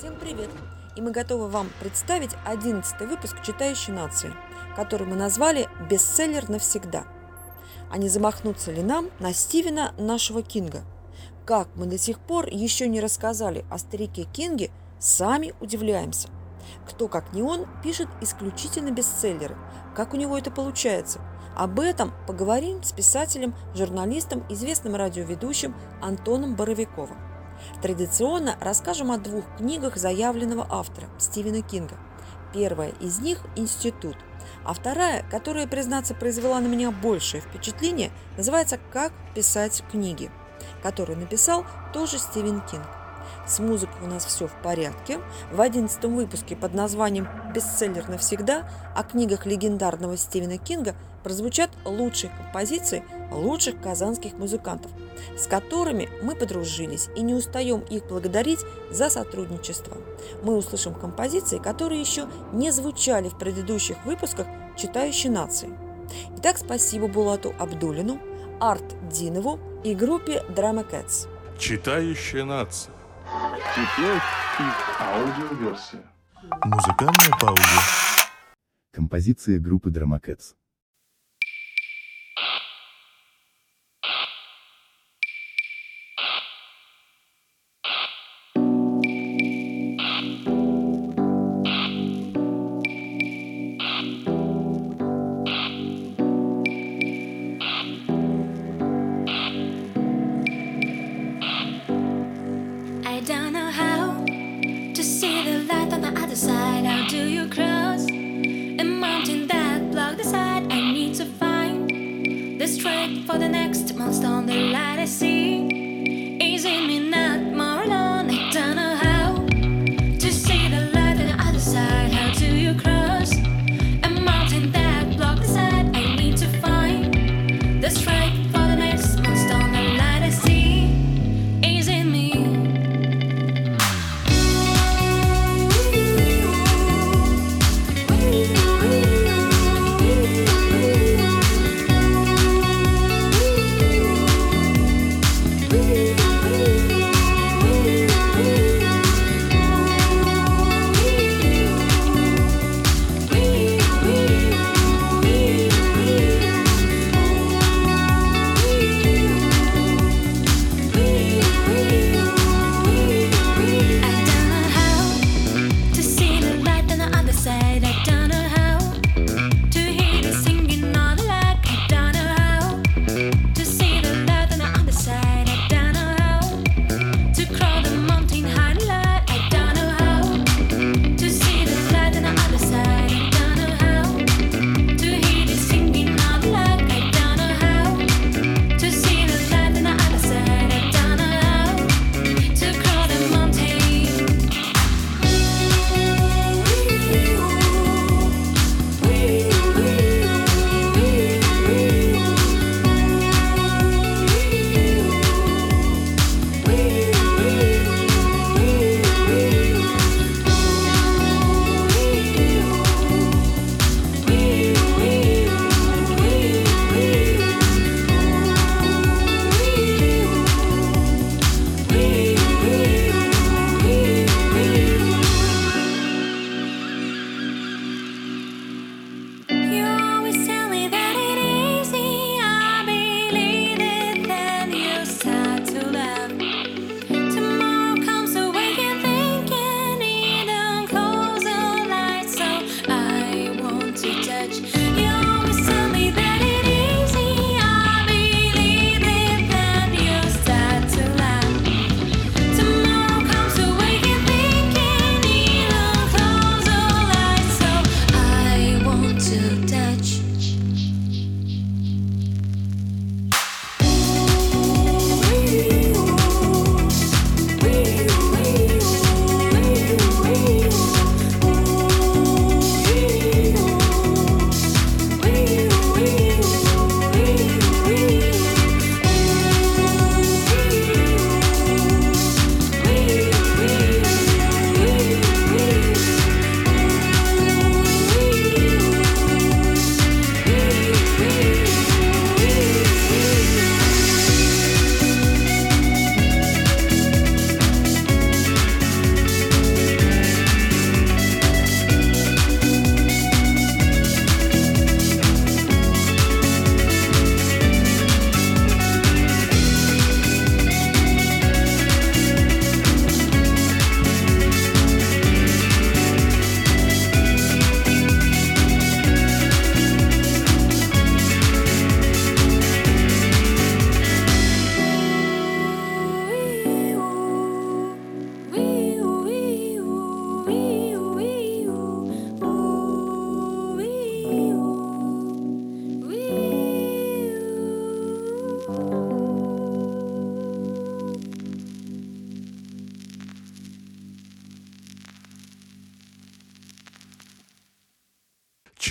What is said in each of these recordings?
Всем привет! И мы готовы вам представить 11 выпуск «Читающей нации», который мы назвали «Бестселлер навсегда». А не замахнуться ли нам на Стивена нашего Кинга? Как мы до сих пор еще не рассказали о старике Кинге, сами удивляемся. Кто, как не он, пишет исключительно бестселлеры. Как у него это получается? Об этом поговорим с писателем, журналистом, известным радиоведущим Антоном Боровиковым. Традиционно расскажем о двух книгах заявленного автора Стивена Кинга. Первая из них «Институт», а вторая, которая, признаться, произвела на меня большее впечатление, называется «Как писать книги», которую написал тоже Стивен Кинг. С музыкой у нас все в порядке. В одиннадцатом выпуске под названием «Бестселлер навсегда» о книгах легендарного Стивена Кинга прозвучат лучшие композиции лучших казанских музыкантов, с которыми мы подружились и не устаем их благодарить за сотрудничество. Мы услышим композиции, которые еще не звучали в предыдущих выпусках «Читающей нации». Итак, спасибо Булату Абдулину, Арт Динову и группе Drama Cats. Читающая нация. Теперь их аудиоверсия. Музыкальная пауза. Композиция группы Dramacats. I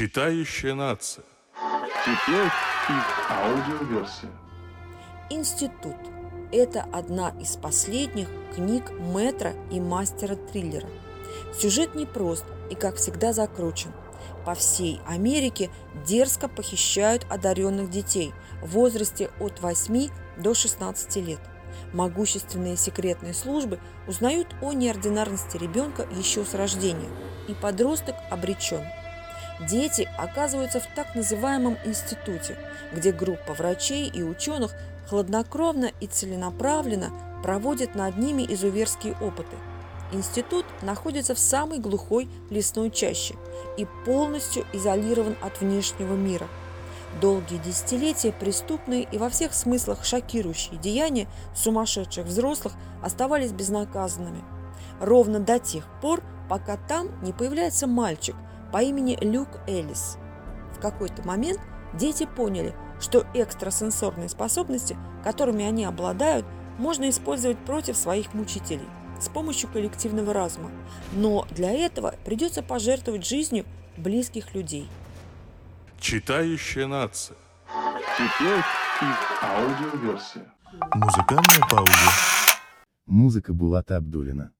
Читающая нация. Теперь и аудиоверсия. Институт – это одна из последних книг Метра и мастера триллера. Сюжет непрост и, как всегда, закручен. По всей Америке дерзко похищают одаренных детей в возрасте от 8 до 16 лет. Могущественные секретные службы узнают о неординарности ребенка еще с рождения, и подросток обречен. Дети оказываются в так называемом институте, где группа врачей и ученых хладнокровно и целенаправленно проводит над ними изуверские опыты. Институт находится в самой глухой лесной чаще и полностью изолирован от внешнего мира. Долгие десятилетия преступные и во всех смыслах шокирующие деяния сумасшедших взрослых оставались безнаказанными. Ровно до тех пор, пока там не появляется мальчик по имени Люк Эллис. В какой-то момент дети поняли, что экстрасенсорные способности, которыми они обладают, можно использовать против своих мучителей с помощью коллективного разума. Но для этого придется пожертвовать жизнью близких людей. Читающая нация. Теперь и аудиоверсия. Музыкальная пауза. Музыка Булата Абдулина.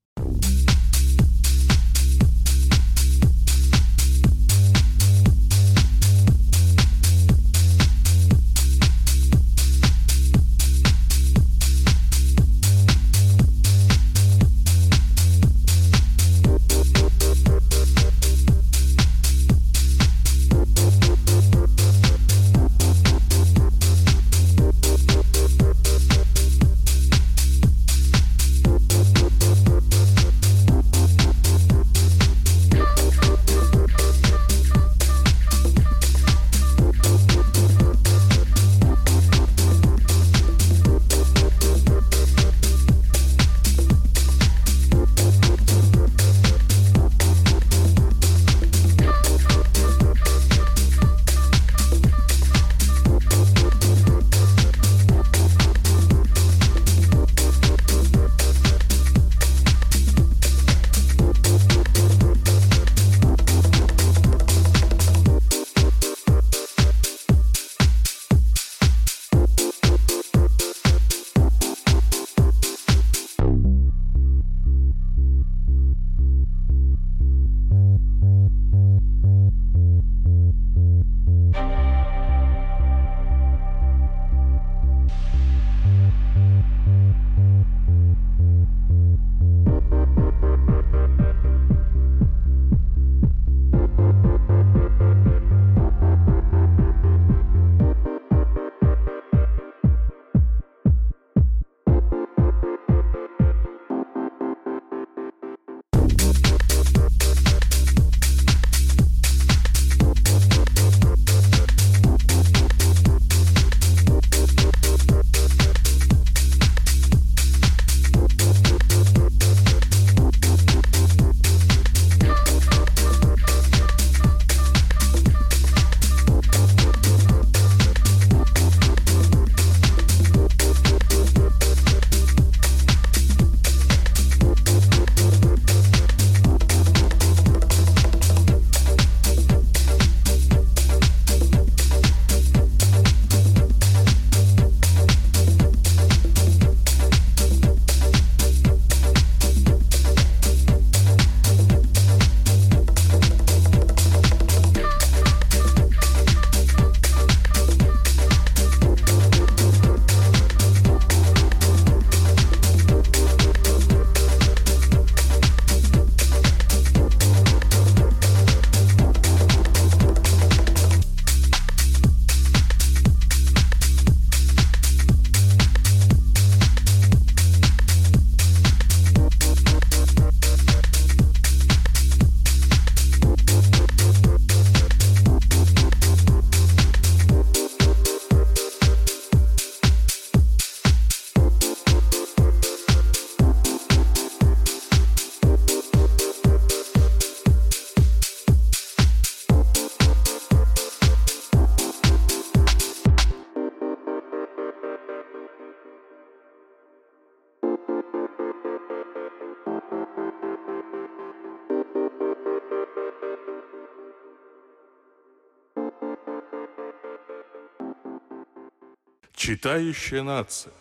Читающая нация.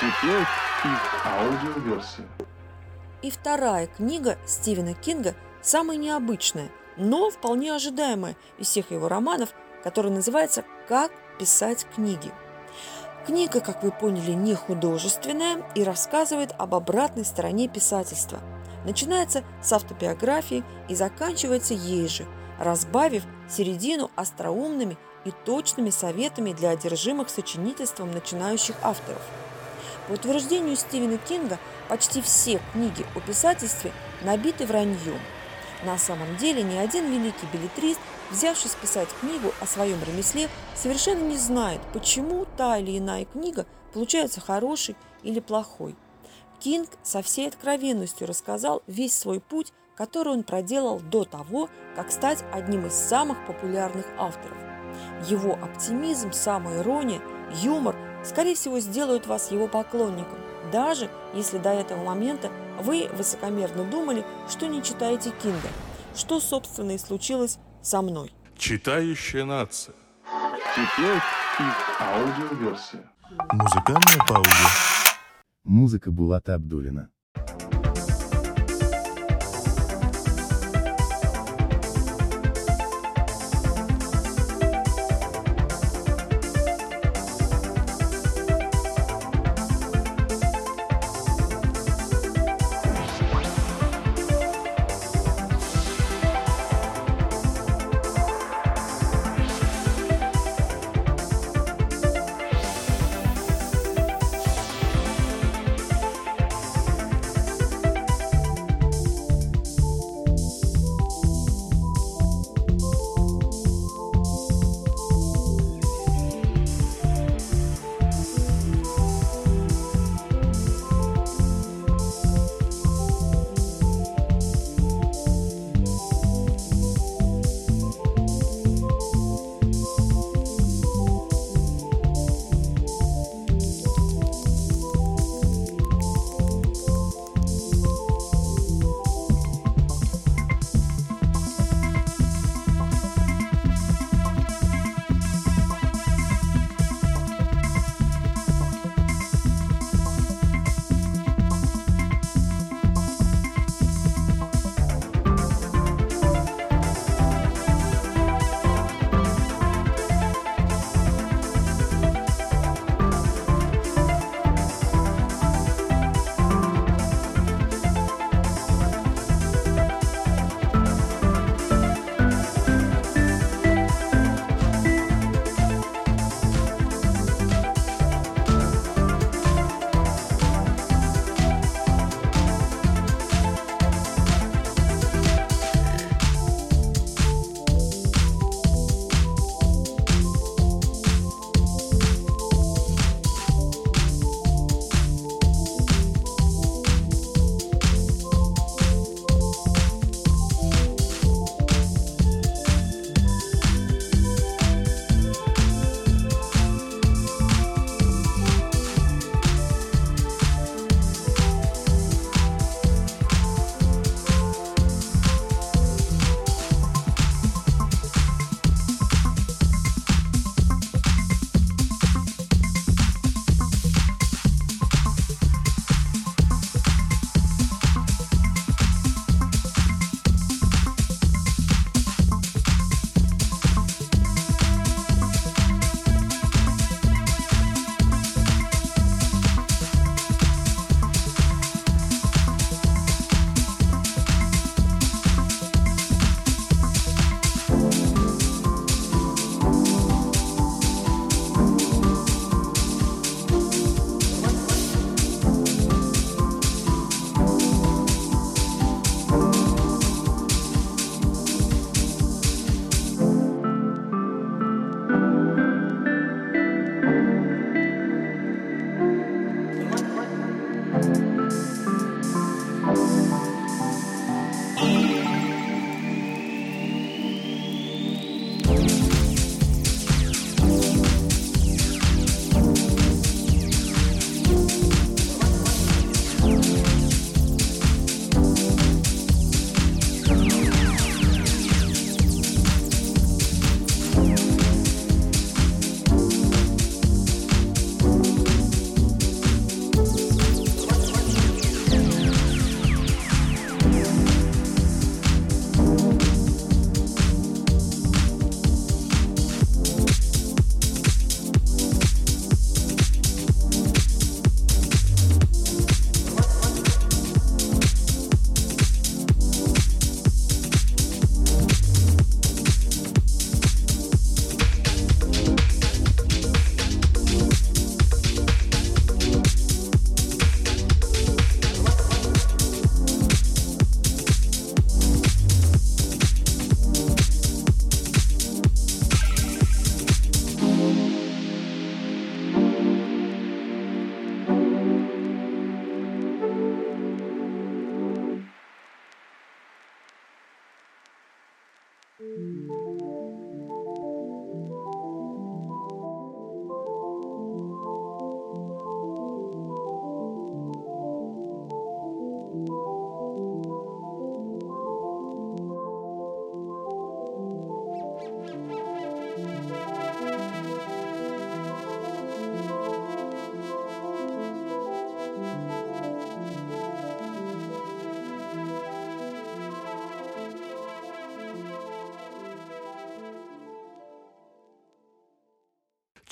Теперь их аудиоверсия. И вторая книга Стивена Кинга самая необычная, но вполне ожидаемая из всех его романов, которая называется «Как писать книги». Книга, как вы поняли, не художественная и рассказывает об обратной стороне писательства. Начинается с автобиографии и заканчивается ей же, разбавив середину остроумными и точными советами для одержимых сочинительством начинающих авторов. По утверждению Стивена Кинга, почти все книги о писательстве набиты враньем. На самом деле ни один великий билетрист, взявшись писать книгу о своем ремесле, совершенно не знает, почему та или иная книга получается хорошей или плохой. Кинг со всей откровенностью рассказал весь свой путь, который он проделал до того, как стать одним из самых популярных авторов. Его оптимизм, самоирония, юмор, скорее всего, сделают вас его поклонником, даже если до этого момента вы высокомерно думали, что не читаете Кинга, что, собственно, и случилось со мной. Читающая нация. Теперь их аудиоверсия. Музыкальная пауза. Музыка Булата Абдулина.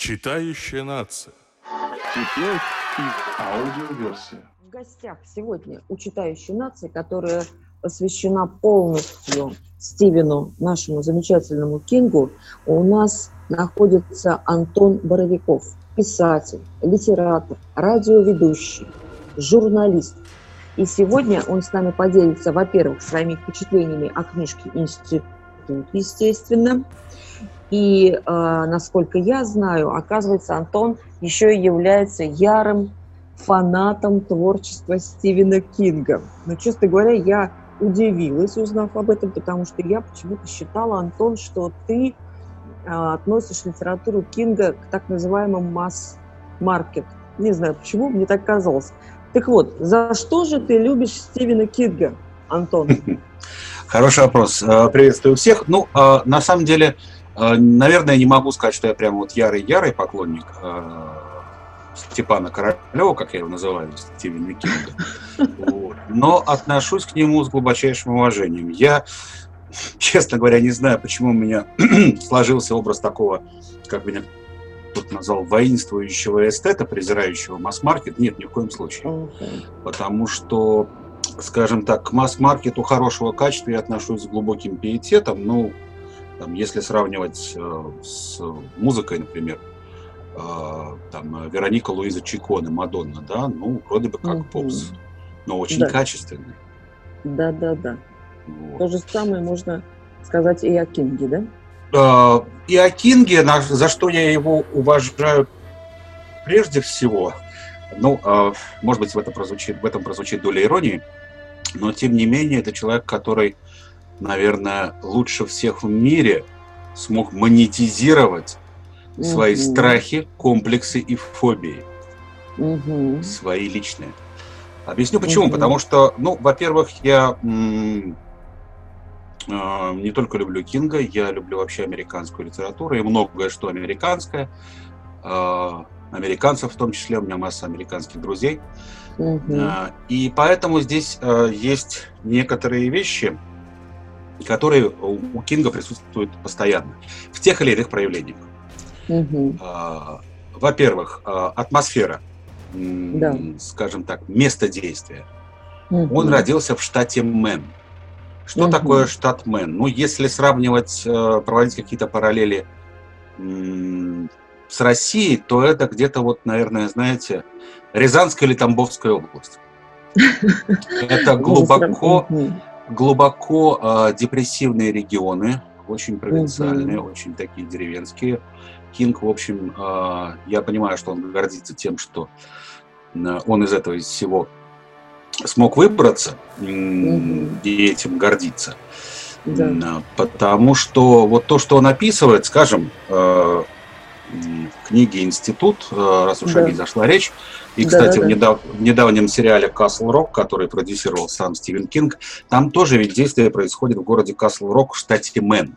Читающая нация. Теперь их аудиоверсия. В гостях сегодня у читающей нации, которая посвящена полностью Стивену, нашему замечательному Кингу, у нас находится Антон Боровиков, писатель, литератор, радиоведущий, журналист. И сегодня он с нами поделится, во-первых, своими впечатлениями о книжке «Институт», естественно. И, э, насколько я знаю, оказывается, Антон еще и является ярым фанатом творчества Стивена Кинга. Но, честно говоря, я удивилась, узнав об этом, потому что я почему-то считала, Антон, что ты а, относишь литературу Кинга к так называемому масс-маркет. Не знаю почему, мне так казалось. Так вот, за что же ты любишь Стивена Кинга, Антон? Хороший вопрос. Э, Приветствую всех. Ну, э, на самом деле, наверное, не могу сказать, что я прям вот ярый-ярый поклонник э, Степана Королева, как я его называю, Стивена Кинга. Вот. Но отношусь к нему с глубочайшим уважением. Я, честно говоря, не знаю, почему у меня сложился образ такого, как меня тут назвал, воинствующего эстета, презирающего масс-маркет. Нет, ни в коем случае. Потому что, скажем так, к масс-маркету хорошего качества я отношусь с глубоким пиететом. Ну, там, если сравнивать э, с музыкой, например, э, там, э, Вероника Луиза Чиконе, Мадонна, да, ну, вроде бы как попс, но очень Да. качественный. Да-да-да. Вот. То же самое можно сказать и о Кинге, да? Э, И о Кинге, за что я его уважаю прежде всего, ну, э, может быть, в, это прозвучит, в этом прозвучит доля иронии, но тем не менее это человек, который, наверное, лучше всех в мире смог монетизировать свои Мгм. страхи, комплексы и фобии, Мгм. свои личные. Объясню почему. Мгм. Потому что, ну, во-первых, я м, э, не только люблю Кинга, я люблю вообще американскую литературу и многое, что американское. Э, американцев в том числе, у меня масса американских друзей. Э, И поэтому здесь есть некоторые вещи, которые у Кинга присутствуют постоянно, в тех или иных проявлениях. А, Во-первых, а, атмосфера, Да. скажем так, место действия. Мгм. Он родился в штате Мэн. Что Мгм. такое штат Мэн? Ну, если сравнивать, э, проводить какие-то параллели с Россией, то это где-то вот, наверное, знаете, Рязанская или Тамбовская область. Это глубоко. Глубоко э, депрессивные регионы, очень провинциальные, очень такие деревенские. Кинг, в общем, э, я понимаю, что он гордится тем, что э, он из этого из всего смог выбраться м, Мгм. и этим гордиться. Да. А, Потому что вот то, что он описывает, скажем, э, м, в книге «Институт», э, раз уж Да. о ней зашла речь, и, кстати, да, в, да. недав- в недавнем сериале «Касл Рок», который продюсировал сам Стивен Кинг, там тоже ведь действие происходит в городе Касл Рок в штате Мэн,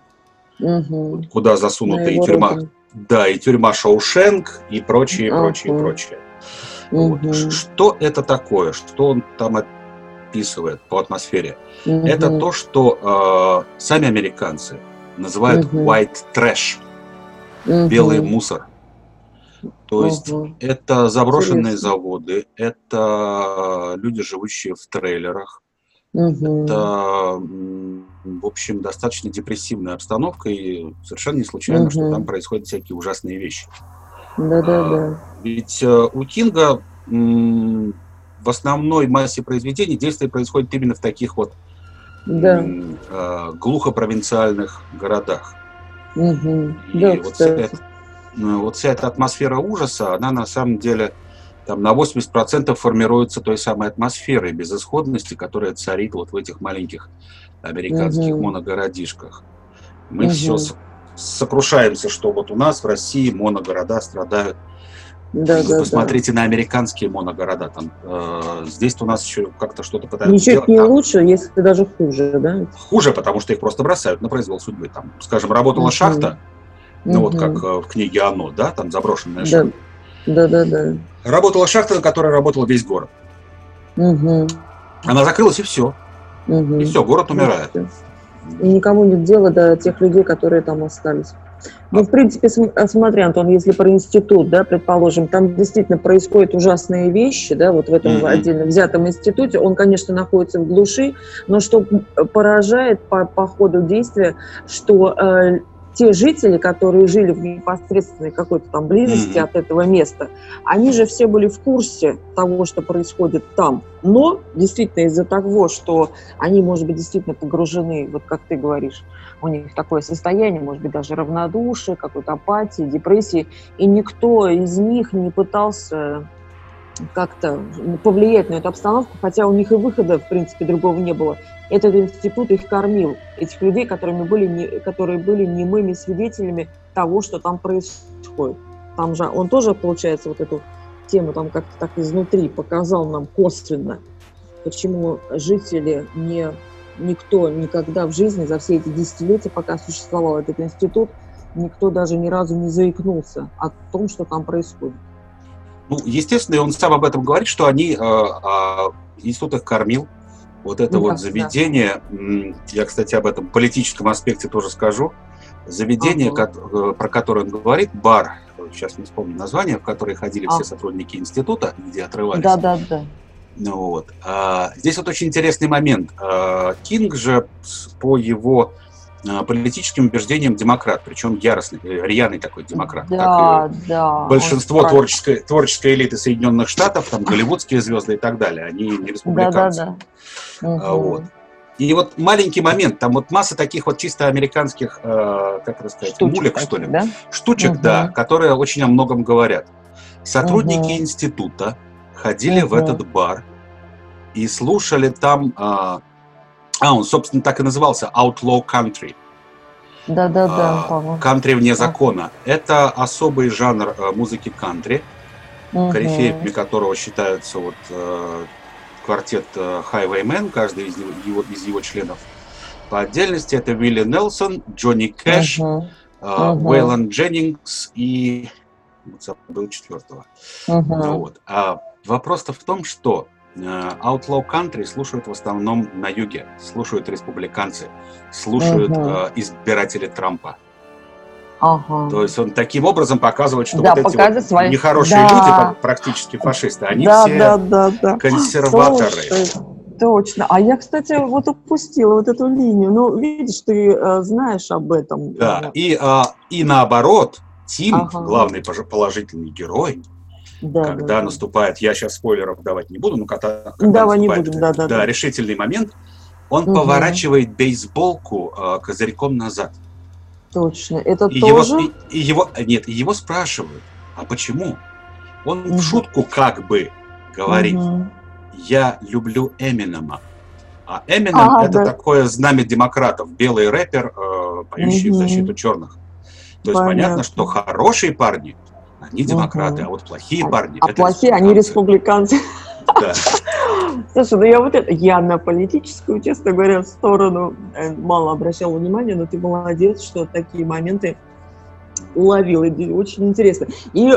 Мгм. куда засунута и тюрьма, да, и тюрьма Шоушенк, и прочее, прочее, Ага. прочее. Вот. Мгм. Ш- Что это такое? Что он там описывает по атмосфере? Это Мгм. то, что э, сами американцы называют Мгм. white trash, Мгм. белый мусор. То есть это заброшенные Интересно. заводы, это люди, живущие в трейлерах, Мгм. это, в общем, достаточно депрессивная обстановка, и совершенно не случайно, что Мгм. там происходят всякие ужасные вещи. Да-да-да. Ведь э, у Кинга в основной массе произведений действие происходит именно в таких вот Да. э, глухо-провинциальных городах. Мгм. И Да, вот, вся эта, ну, вот вся эта атмосфера ужаса, она на самом деле там, на 80% формируется той самой атмосферой безысходности, которая царит вот в этих маленьких американских Мгм. моногородишках. Мы Мгм. все сокрушаемся, что вот у нас в России моногорода страдают. Да, Вы да, посмотрите на американские моногорода. Там, э, здесь у нас еще как-то что-то да. пытаются Ничуть делать. не Там лучше, если даже хуже, да? Хуже, потому что их просто бросают на произвол судьбы. Там, скажем, работала Мгм. шахта, ну вот Мгм. как э, в книге «Оно», да, там заброшенная Да. шахта. Да, да, да. Работала шахта, на которой работал весь город. Мгм. Она закрылась, и все. Мгм. И все, город умирает. И никому нет дела до тех людей, которые там остались. Ну, в принципе, э, смотри, Антон, если про институт, да, предположим, там действительно происходят ужасные вещи, да, вот в этом Мгм. отдельно взятом институте, он, конечно, находится в глуши, но что поражает по, по ходу действия, что э, те жители, которые жили в непосредственной какой-то там близости Мгм. от этого места, они же все были в курсе того, что происходит там. Но действительно из-за того, что они, может быть, действительно погружены, вот как ты говоришь, у них такое состояние, может быть, даже равнодушие, какой-то апатии, депрессии, и никто из них не пытался как-то повлиять на эту обстановку, хотя у них и выхода, в принципе, другого не было. Этот институт их кормил, этих людей, которыми были не, которые были немыми свидетелями того, что там происходит. Там же он тоже, получается, вот эту тему там как-то так изнутри показал нам косвенно, почему жители не никто никогда в жизни за все эти десятилетия, пока существовал этот институт, никто даже ни разу не заикнулся о том, что там происходит. Ну, естественно, он сам об этом говорит, что они, э, а, институт их кормил. Вот это Да, вот да. заведение, м, я, кстати, об этом политическом аспекте тоже скажу. Заведение, Ага. ко- э, про которое он говорит, бар, сейчас не вспомню название, в которое ходили все А. сотрудники института, где отрывались. Да, да, да. Ну вот. А, здесь вот очень интересный момент. А, Кинг же по его а, политическим убеждениям демократ, причем яростный, э, рьяный такой демократ. Да, да. большинство творческой, творческой элиты Соединенных Штатов, там голливудские звезды и так далее, они не Да, да, республиканцы. да. А, Мгм. вот. И вот маленький момент, там вот масса таких вот чисто американских, э, как это сказать, Штучек мулек, что ли, Да? штучек, Мгм. да, которые очень о многом говорят. Сотрудники Мгм. института ходили в этот бар и слушали там, а, а, он, собственно, так и назывался, Outlaw Country, Да, да, да, а, по-моему. кантри вне закона. Это особый жанр э, музыки кантри, Мгм. корифеями которого считаются вот э, квартет э, Highwaymen, каждый из его, из его членов. По отдельности это Вилли Нелсон, Джонни Кэш, э, Мгм. Уэйлон Дженнингс и вот забыл четвертого. Ну вот. А вопрос-то в том, что э, Outlaw Country слушают в основном на юге, слушают республиканцы, слушают Мгм. э, избиратели Трампа. Ага. То есть он таким образом показывает, что Да, вот эти вот свои- нехорошие Да. люди, пр- практически фашисты, они да, все да, да, да. консерваторы. Слушай, Точно. А я, кстати, вот упустила вот эту линию. Ну, видишь, ты э, знаешь об этом. Да. Э, И, а, и наоборот, Тим, Ага. главный положительный герой, да, когда да, наступает, я сейчас спойлеров давать не буду, но когда, когда Давай не наступает будем, да, да, да. решительный момент, он Мгм. поворачивает бейсболку э, козырьком назад. Точно. Это И его, тоже... и, и его, нет, и его спрашивают, а почему? Он Мгм. в шутку как бы говорит, Мгм. я люблю Эминема. А Эминем Ага, это да. такое знамя демократов, белый рэпер, э, поющий в Мгм. защиту черных. То есть Понятно. понятно, что хорошие парни, они демократы, а вот плохие А- парни, А плохие, они республиканцы. Да. Слушай, ну я вот это, я на политическую, честно говоря, сторону э, мало обращала внимания, но ты молодец, что такие моменты уловил. И очень интересно. И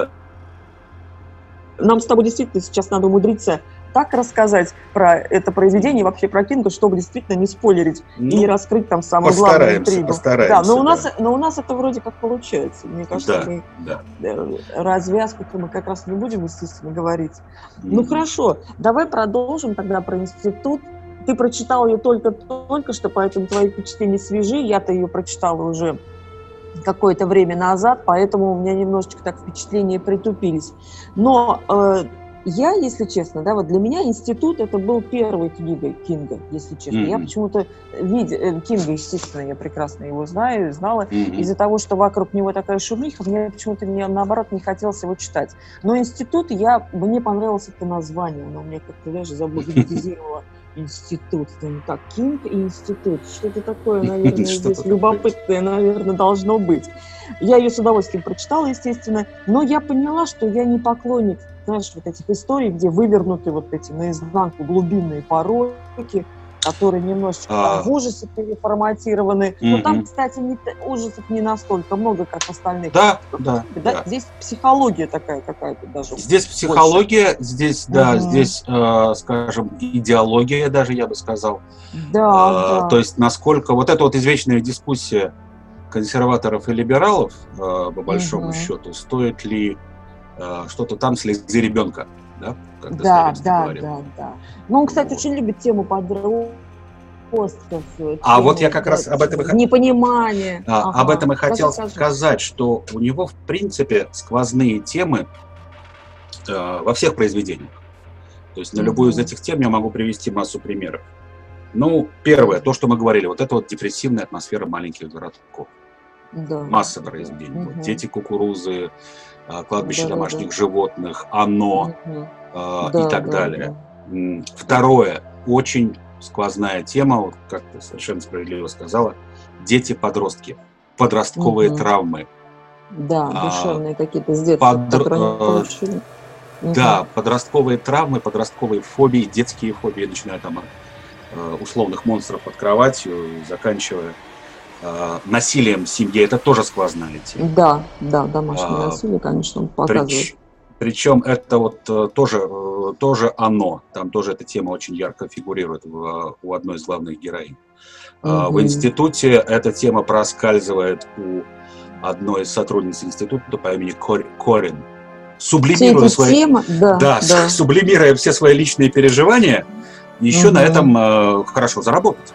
нам с тобой действительно сейчас надо умудриться так рассказать про это произведение, вообще про Кинга, чтобы действительно не спойлерить и не Ну, раскрыть там главную постараемся, интригу. постараемся, да, но у нас, да. но у нас это вроде как получается. Мне кажется, Да, мы да. э, развязку мы как раз не будем, естественно, говорить. Ну Мгм. хорошо, давай продолжим тогда про институт. Ты прочитал ее только только что, поэтому твои впечатления свежи. Я-то ее прочитала уже какое-то время назад, поэтому у меня немножечко так впечатления притупились. Но э, я, если честно, да, вот для меня институт это был первой книгой Кинга, если честно. Я Мгм. почему-то видя э, Кинга, естественно, я прекрасно его знаю, знала, Мгм. из-за того, что вокруг него такая шумиха, мне почему-то не, наоборот не хотелось его читать. Но институт, я, мне понравилось это название, оно мне как-то даже загипнотизировало институт. Думаю, так, Кинг и институт, что-то такое, наверное, здесь любопытное, наверное, должно быть. Я ее с удовольствием прочитала, естественно, но я поняла, что я не поклонник, знаешь, вот этих историй, где вывернуты вот эти наизнанку глубинные пороки, которые немножечко А. в ужасе переформатированы. Но там, кстати, не ужасов не настолько много, как остальных. Да, да, Да, да. Здесь психология такая какая-то даже. Здесь психология, здесь, да, Мгм. здесь, э, скажем, идеология даже, я бы сказал. Да, А, да. То есть насколько вот эта вот извечная дискуссия консерваторов и либералов, э, по большому Мгм. счету, стоит ли э, что-то там слезы ребенка, да, как Да, да, говорил. да, да. Ну, он, кстати, Вот. очень любит тему подростков. А вот я как раз да, об этом и хот- Непонимание. А, Ага. Об этом и хотел Скажи, скажи. сказать, что у него, в принципе, сквозные темы э, во всех произведениях. То есть на любую из этих тем я могу привести массу примеров. Ну, первое, то, что мы говорили, вот это вот депрессивная атмосфера маленьких городков. Да. Масса произведений. Вот Мгм. Дети кукурузы, кладбище Да-да-да. домашних животных, оно Мгм. э, Да, и так да, далее. М, Второе, очень сквозная тема, вот как ты совершенно справедливо сказала, дети-подростки, подростковые Мгм. травмы. Да, А, душевные какие-то с детства, подр- которые э, получили. Да, подростковые травмы, подростковые фобии, детские фобии, начиная там от э, условных монстров под кроватью, заканчивая насилием в семье, это тоже сквозная тема. Да, да, домашнее А, насилие, конечно, он показывает. Прич- причем это вот э, тоже, э, тоже оно, там тоже эта тема очень ярко фигурирует в- у одной из главных героинь. А, В институте эта тема проскальзывает у одной из сотрудниц института по имени Кор- Корин. Сублимируя свои, темы, да, да, да. сублимируя все свои личные переживания, еще на Мгм. этом э, хорошо заработать.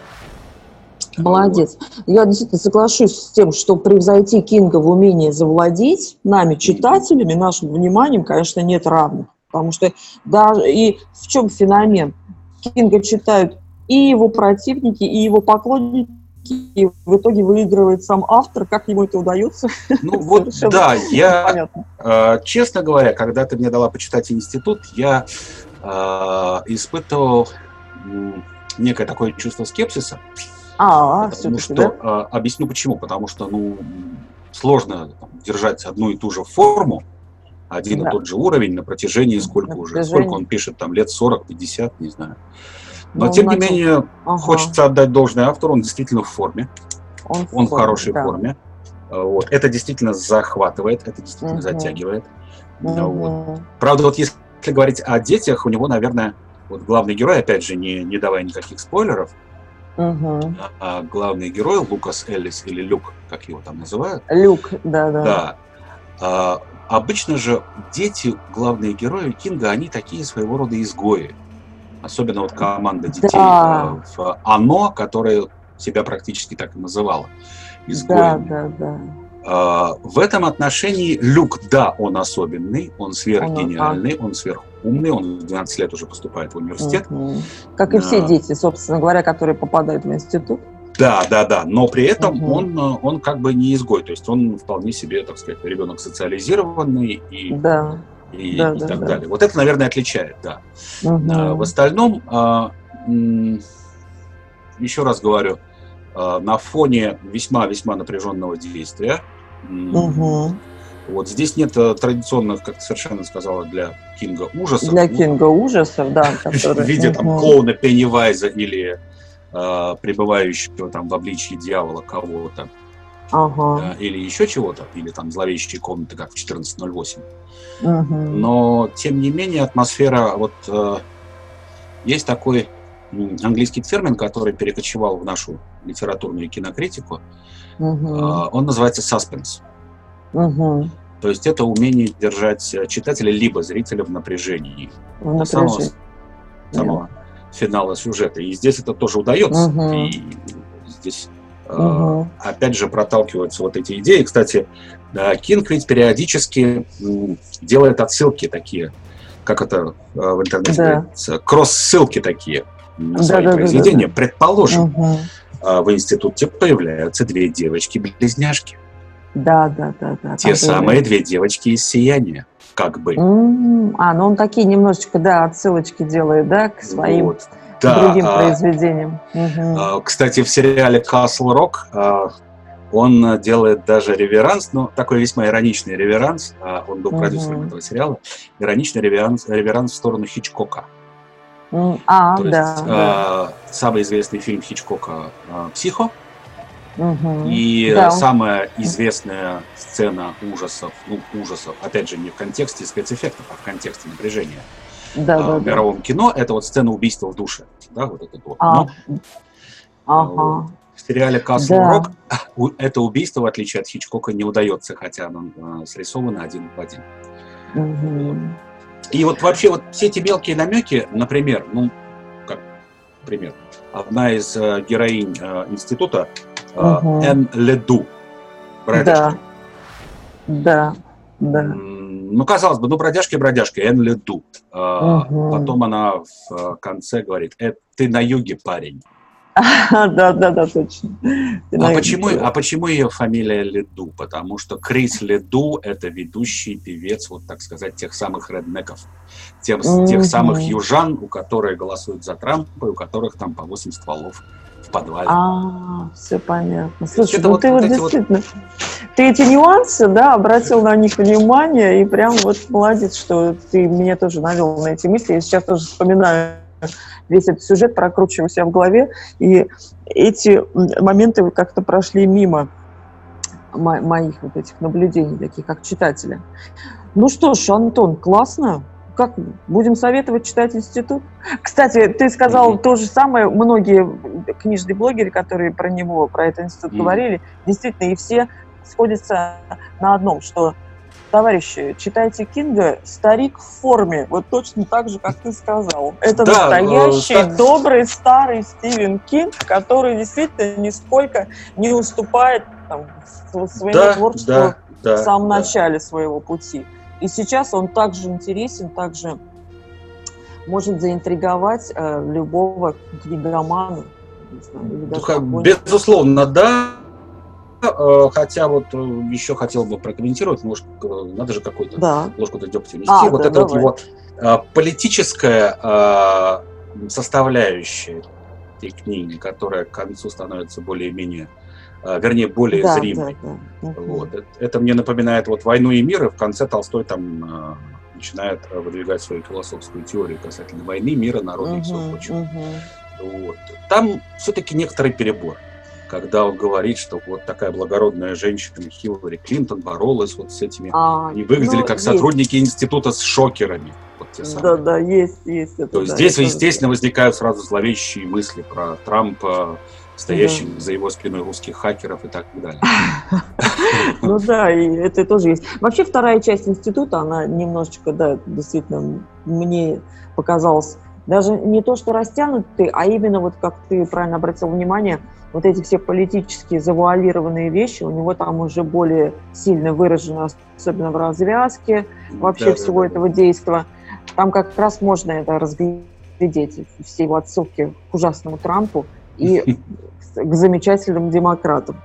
Молодец. Я действительно соглашусь с тем, что превзойти Кинга в умении завладеть нами, читателями, нашим вниманием, конечно, нет равных. Потому что даже и в чем феномен? Кинга читают и его противники, и его поклонники, и в итоге выигрывает сам автор. Как ему это удается? Ну вот, да, я. Э, Честно говоря, когда ты мне дала почитать институт, я э, испытывал некое такое чувство скепсиса. А, потому все-таки, что, да? э, объясню почему. Потому что ну, сложно там, держать одну и ту же форму, один Да. и тот же уровень на протяжении сколько На уже, протяжении. сколько он пишет, там лет 40-50, не знаю. Но Ну, тем не менее, Ага. хочется отдать должное автору, он действительно в форме, Он, он в хорошей да. форме. Э, Вот. Это действительно захватывает, это действительно Мгм. затягивает. Э, вот. Правда, вот если говорить о детях, у него, наверное, вот главный герой, опять же, не, не давая никаких спойлеров, Мгм. а главный герой Лукас Эллис или Люк, как его там называют, Люк, да, да. да. А, обычно же дети, главные герои Кинга, они такие своего рода изгои. Особенно вот команда детей Да. э, в «Оно», которая себя практически так и называла. Да, Изгоями. да, да. А, В этом отношении Люк, да, он особенный, он а. сверхгениальный, он сверхумный, он в 12 лет уже поступает в университет. Мгм. Как и все дети, собственно говоря, которые попадают в институт. Да, да, да, но при этом Мгм. он, э, он как бы не изгой, то есть он вполне себе, так сказать, ребенок социализированный и, Да. и, да, и да, так да. далее. Вот это, наверное, отличает, да. Мгм. А, В остальном, а, м, еще раз говорю, а, на фоне весьма-весьма напряженного действия, Мгм. вот здесь нет э, традиционных, как ты совершенно сказала, для Кинга ужасов. Для Ну, Кинга ужасов, да, в которые... виде там клоуна Пеннивайза или э, пребывающего там в обличье дьявола кого-то, Ага. э, или еще чего-то, или там зловещие комнаты, как в 14.08. Мгм. Но, тем не менее, атмосфера, вот э, есть такой английский термин, который перекочевал в нашу литературную кинокритику, Мгм. э, он называется suspense. Мгм. То есть это умение держать э, читателя либо зрителя в напряжении. В до самого, напряжении. самого финала сюжета. И здесь это тоже удается. Мгм. И здесь Мгм. опять же проталкиваются вот эти идеи. Кстати, Кинг ведь периодически делает отсылки такие, как это э, в интернете Да. говорится, кросс-ссылки такие на свои Да-да-да-да-да. произведения. Предположим, Мгм. э, в институте появляются две девочки-близняшки. Да, да, да, да. Те самые две девочки из «Сияния», как бы. А, ну он такие немножечко, да, отсылочки делает, да, к своим Вот. Да, другим а, произведениям. Мгм. А, Кстати, в сериале Castle Rock он а, делает даже реверанс, но такой весьма ироничный реверанс. а, Он был Мгм. продюсером этого сериала. Ироничный реверанс, реверанс в сторону Хичкока. А, То есть да. да. а, самый известный фильм Хичкока «Психо» Мгм. и Да, самая известная сцена ужасов, ну, ужасов, опять же, не в контексте спецэффектов, а в контексте напряжения Да, а, да, в да. мировом кино, это вот сцена убийства в душе. Да, вот это вот. А, Но Ага. В сериале Castle Да. У- это убийство, в отличие от Хичкока, не удается, хотя оно э, срисовано один в один. Мгм. И вот вообще вот все эти мелкие намеки, например, ну, как пример, одна из э, героинь э, института, э, Мгм. Эн Леду. Да, да. М, Ну, казалось бы, ну, бродяжка и бродяжка, Эн Леду. Мгм. Потом она в э, конце говорит, «Э, ты на юге, парень. Да, да, да, точно. Ты, А наверное, почему, а почему ее фамилия Леду? Потому что Крис Леду – это ведущий певец, вот так сказать, тех самых реднеков, тех самых южан, у которых голосуют за Трампа, и у которых там по 8 стволов в подвале. А, все понятно. Слушай, ну ты вот вот эти вот- действительно, ты эти нюансы, да, обратил на них внимание, и прям вот молодец, что ты меня тоже навел на эти мысли. Я сейчас тоже вспоминаю весь этот сюжет, прокручиваю себя в голове, и эти моменты как-то прошли мимо мо- моих вот этих наблюдений, таких как читателя. Ну что ж, Антон, классно. Как будем советовать читать институт? Кстати, ты сказал Мгм. то же самое. Многие книжные блогеры, которые про него, про этот институт Мгм. говорили, действительно, и все сходятся на одном, что товарищи, читайте Кинга, старик в форме, вот точно так же, как ты сказал. Это Да, настоящий, э, ста- добрый, старый Стивен Кинг, который действительно нисколько не уступает там, св- своему да, творчеству да, да, в самом да. начале своего пути. И сейчас он также интересен, также может заинтриговать э, любого книгомана. не знаю, Безусловно, да. Э, Хотя вот э, еще хотел бы прокомментировать, может, э, надо же какой-то Да. ложку дегтя внести. А, вот да, это вот давай. его э, политическая составляющая этой книги, которая к концу становится более-менее, вернее, более да, зримой. да, да. Вот. Это, это мне напоминает вот «Войну и мир», и в конце Толстой там начинает выдвигать свою философскую теорию касательно войны, мира, народа и всего прочего. мгм. Вот. Там все-таки некоторый перебор, когда он говорит, что вот такая благородная женщина Хиллари Клинтон боролась вот с этими... А, Они выглядели ну, как есть. сотрудники института с шокерами. Вот те самые. Да, да, есть, есть. это То да, здесь, естественно, возникают сразу зловещие мысли про Трампа, стоящих Да. за его спиной русских хакеров и так далее. Ну да, и это тоже есть. Вообще вторая часть института, она немножечко, да, действительно, мне показалась даже не то, что растянутый, а именно вот как ты правильно обратил внимание, вот эти все политические завуалированные вещи, у него там уже более сильно выражено, особенно в развязке вообще Да, да, всего да, этого действия. Там как раз можно это разглядеть, все его отсылки к ужасному Трампу и к замечательным демократам.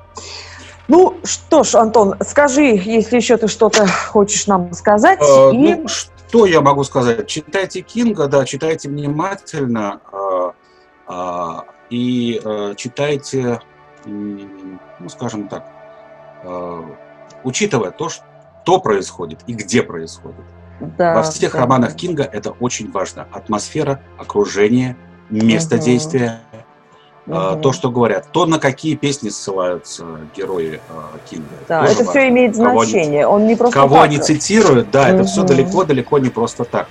Ну что ж, Антон, скажи, если еще ты что-то хочешь нам сказать. А, и... Ну, что я могу сказать? Читайте Кинга, да, читайте внимательно а, а, и а, читайте, ну, скажем так, а, учитывая то, что происходит и где происходит. да, Во всех да, романах. Кинга это очень важно. Атмосфера, окружение, место Мгм. действия, Мгм. то, что говорят, то, на какие песни ссылаются герои а, Кинга. Да, это важно. все имеет Кого они- значение. Он не просто Кого так. они цитируют, да, это все далеко-далеко не просто так.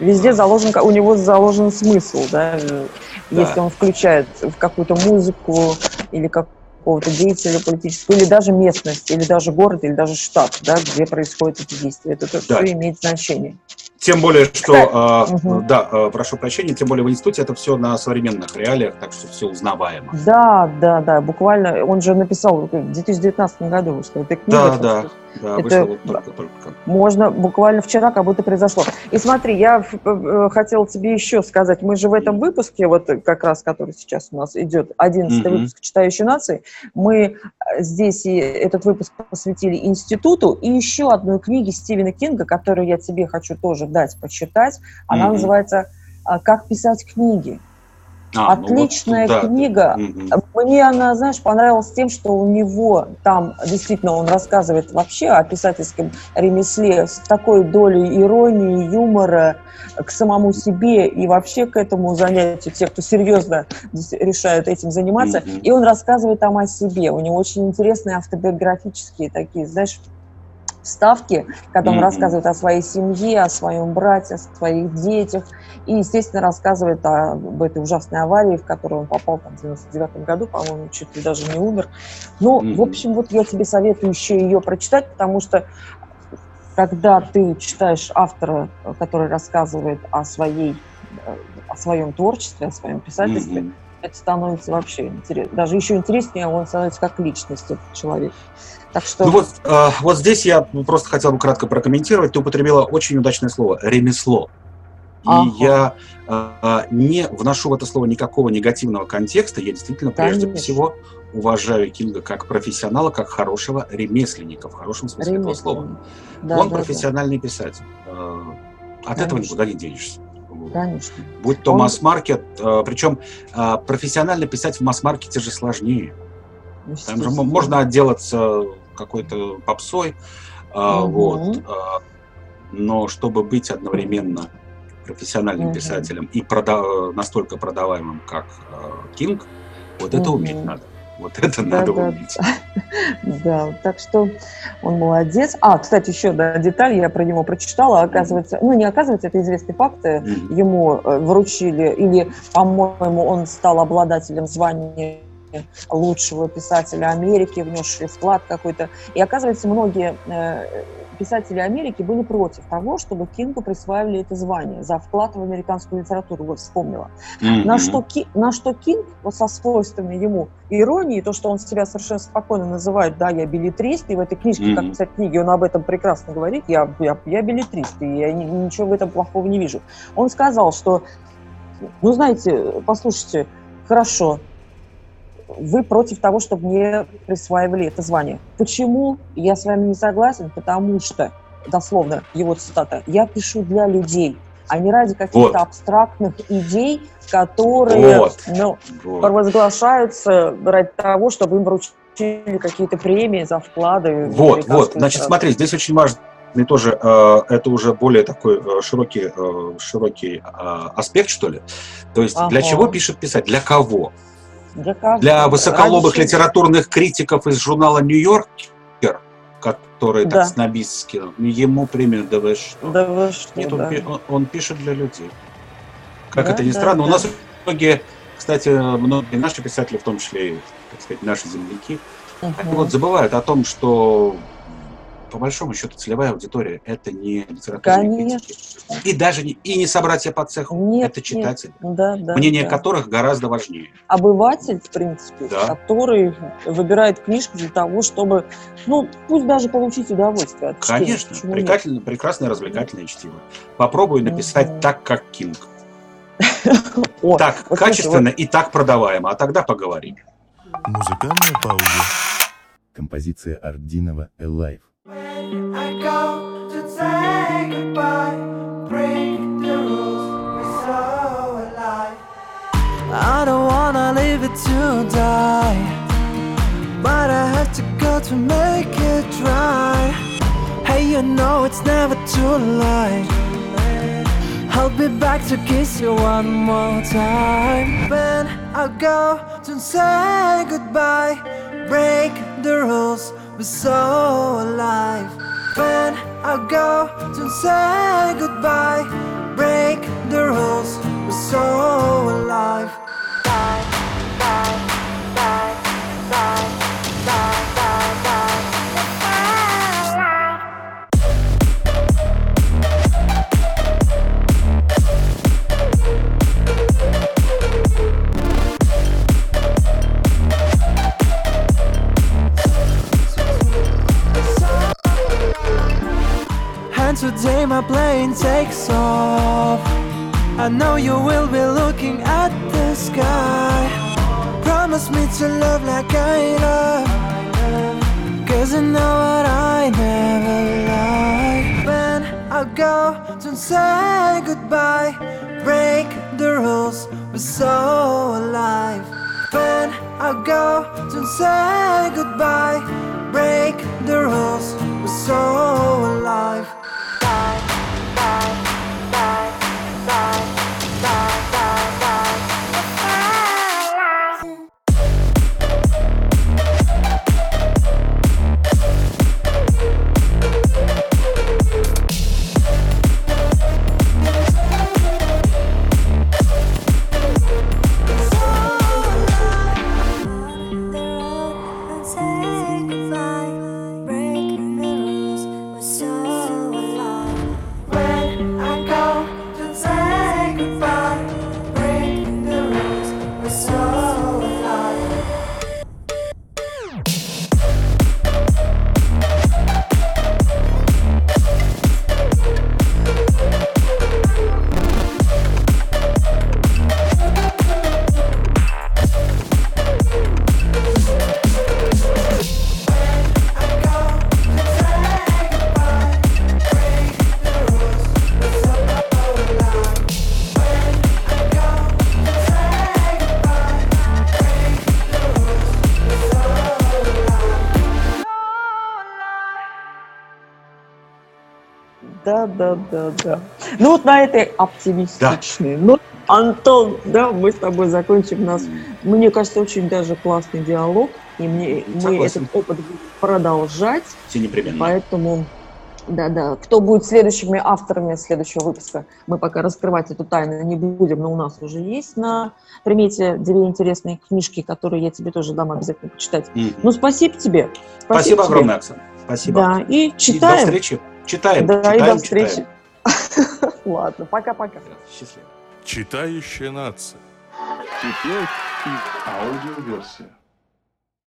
Везде заложен, у него заложен смысл, да, э, Да. если он включает в какую-то музыку или какого-то деятеля политического, или даже местность, или даже город, или даже штат, да, где происходят эти действия. Это Да. все имеет значение. Тем более, что, Кстати, а, мгм. да, а, прошу прощения, тем более в институте это все на современных реалиях, так что все узнаваемо. Да, да, да, буквально, он же написал в 2019 году, что эта книга, Да, да, что да, это- вот только-только. можно буквально вчера как будто произошло. И смотри, я ф- э, хотела тебе еще сказать, мы же в этом выпуске, вот э, как раз, который сейчас у нас идет, 11 Мгм. выпуск «Читающей нации», мы э, здесь и этот выпуск посвятили институту и еще одной книге Стивена Кинга, которую я тебе хочу тоже дать почитать. Она Мгм. называется а, «Как писать книги». А, ну вот, Отличная да, книга. мгм. Мне она, знаешь, понравилась тем, что у него там действительно он рассказывает вообще о писательском ремесле с такой долей иронии, юмора к самому себе и вообще к этому занятию, те, кто серьезно решают этим заниматься. Мгм. И он рассказывает там о себе. У него очень интересные автобиографические такие, знаешь, вставки, когда он рассказывает о своей семье, о своем брате, о своих детях. И, естественно, рассказывает об этой ужасной аварии, в которую он попал там, в 99 году, по-моему, чуть ли даже не умер. Ну, в общем, вот я тебе советую еще ее прочитать, потому что когда ты читаешь автора, который рассказывает о своей э, о своем творчестве, о своем писательстве, это становится вообще интересно. Даже еще интереснее он становится как личность, этот человек. Так что Ну вот, э, вот здесь я просто хотел бы кратко прокомментировать. Ты употребила очень удачное слово «ремесло». И Ага. я э, не вношу в это слово никакого негативного контекста. Я действительно прежде Конечно. всего уважаю Кинга как профессионала, как хорошего ремесленника, в хорошем смысле этого слова. Да, Он да, да. профессиональный писатель. Э, От этого Конечно. никуда не денешься. Конечно. Будь то Он- масс-маркет, э, причем э, профессионально писать в масс-маркете же сложнее. Там же можно отделаться какой-то попсой, Мгм. вот, а, но чтобы быть одновременно профессиональным Мгм. писателем и прода- настолько продаваемым, как а, Кинг, вот это Мгм. уметь надо. Вот это Да, надо да, уметь. Да, так что он молодец. А, кстати, еще да, деталь, я про него прочитала. Оказывается, ну не оказывается, это известный факт. Ему э, вручили, или, по-моему, он стал обладателем звания лучшего писателя Америки, внесший вклад какой-то. И оказывается, многие э, писатели Америки были против того, чтобы Кингу присваивали это звание за вклад в американскую литературу. Вот вспомнила. На Мгм. что, Ки- на что Кинг, вот со свойственной ему иронией, то, что он себя совершенно спокойно называет, да, я билетрист, и в этой книжке, как Мгм. писать книги, он об этом прекрасно говорит, я, я, я билетрист, и я ни- ничего в этом плохого не вижу. Он сказал, что, ну, знаете, послушайте, хорошо, вы против того, чтобы мне присваивали это звание. Почему? Я с вами не согласен, потому что, дословно, его цитата, я пишу для людей, а не ради каких-то Вот. абстрактных идей, которые Вот. ну, Вот. провозглашаются ради того, чтобы им вручили какие-то премии за вклады. Вот, вот, значит, литературу. смотри, здесь очень важно и тоже э, это уже более такой э, широкий, э, широкий э, аспект, что ли. То есть для Ага. чего пишет писать, для кого? Для, высоколобых чего? литературных критиков из журнала «Нью-Йоркер», которые Да. так снобистски, ему премию да вы что? Да вы что, Нет, он, да. пи- он- он пишет для людей. Как Да, это ни да, странно, у да. нас многие, кстати, многие наши писатели, в том числе и, так сказать, наши земляки, они Мгм. вот забывают о том, что по большому счету целевая аудитория это не литературные Конечно. критики. И даже не, и не собратья по цеху, Нет, это читатели, нет. Да, да, мнение да. которых гораздо важнее. Обыватель, в принципе, Да. который выбирает книжку для того, чтобы, ну, пусть даже получить удовольствие от чтения. Конечно, Почему нет? прекрасное, развлекательное чтиво. Попробуй написать Мгм. так, как Кинг. О, Так вот слушай, качественно и так продаваемо, а тогда поговорим. Музыкальная пауза. Композиция Ардинова «Alive». I go to say goodbye, break the rules, we're so alive. I don't wanna leave it to die, but I have to go to make it right. Hey, you know it's never too late. I'll be back to kiss you one more time. When I go to say goodbye, break the rules, we're so alive. When I go to say goodbye, break the rules, we're so alive. Plane takes off. I know you will be looking at the sky. Promise me to love like I love. Cause you know what I never lie. When I go to say goodbye, break the rules, we're so alive. When I go to say goodbye, break the rules, we're so alive. Да, да, да, да. Ну вот на этой оптимистичной. Ну, Антон, да, мы с тобой закончим нас. Мне кажется, очень даже классный диалог. И мне, мы Согласен. этот опыт будем продолжать. Все непременно. Поэтому, да-да, кто будет следующими авторами следующего выпуска, мы пока раскрывать эту тайну не будем, но у нас уже есть на примете две интересные книжки, которые я тебе тоже дам обязательно почитать. Мгм. Ну, спасибо тебе. Спасибо тебе. огромное, Оксана. Спасибо. Да, и И до читаем. встречи. Читаем. Да, и читаем, до встречи. читаем. Ладно, пока-пока. Счастливо. Читающая нация. Теперь и аудиоверсия.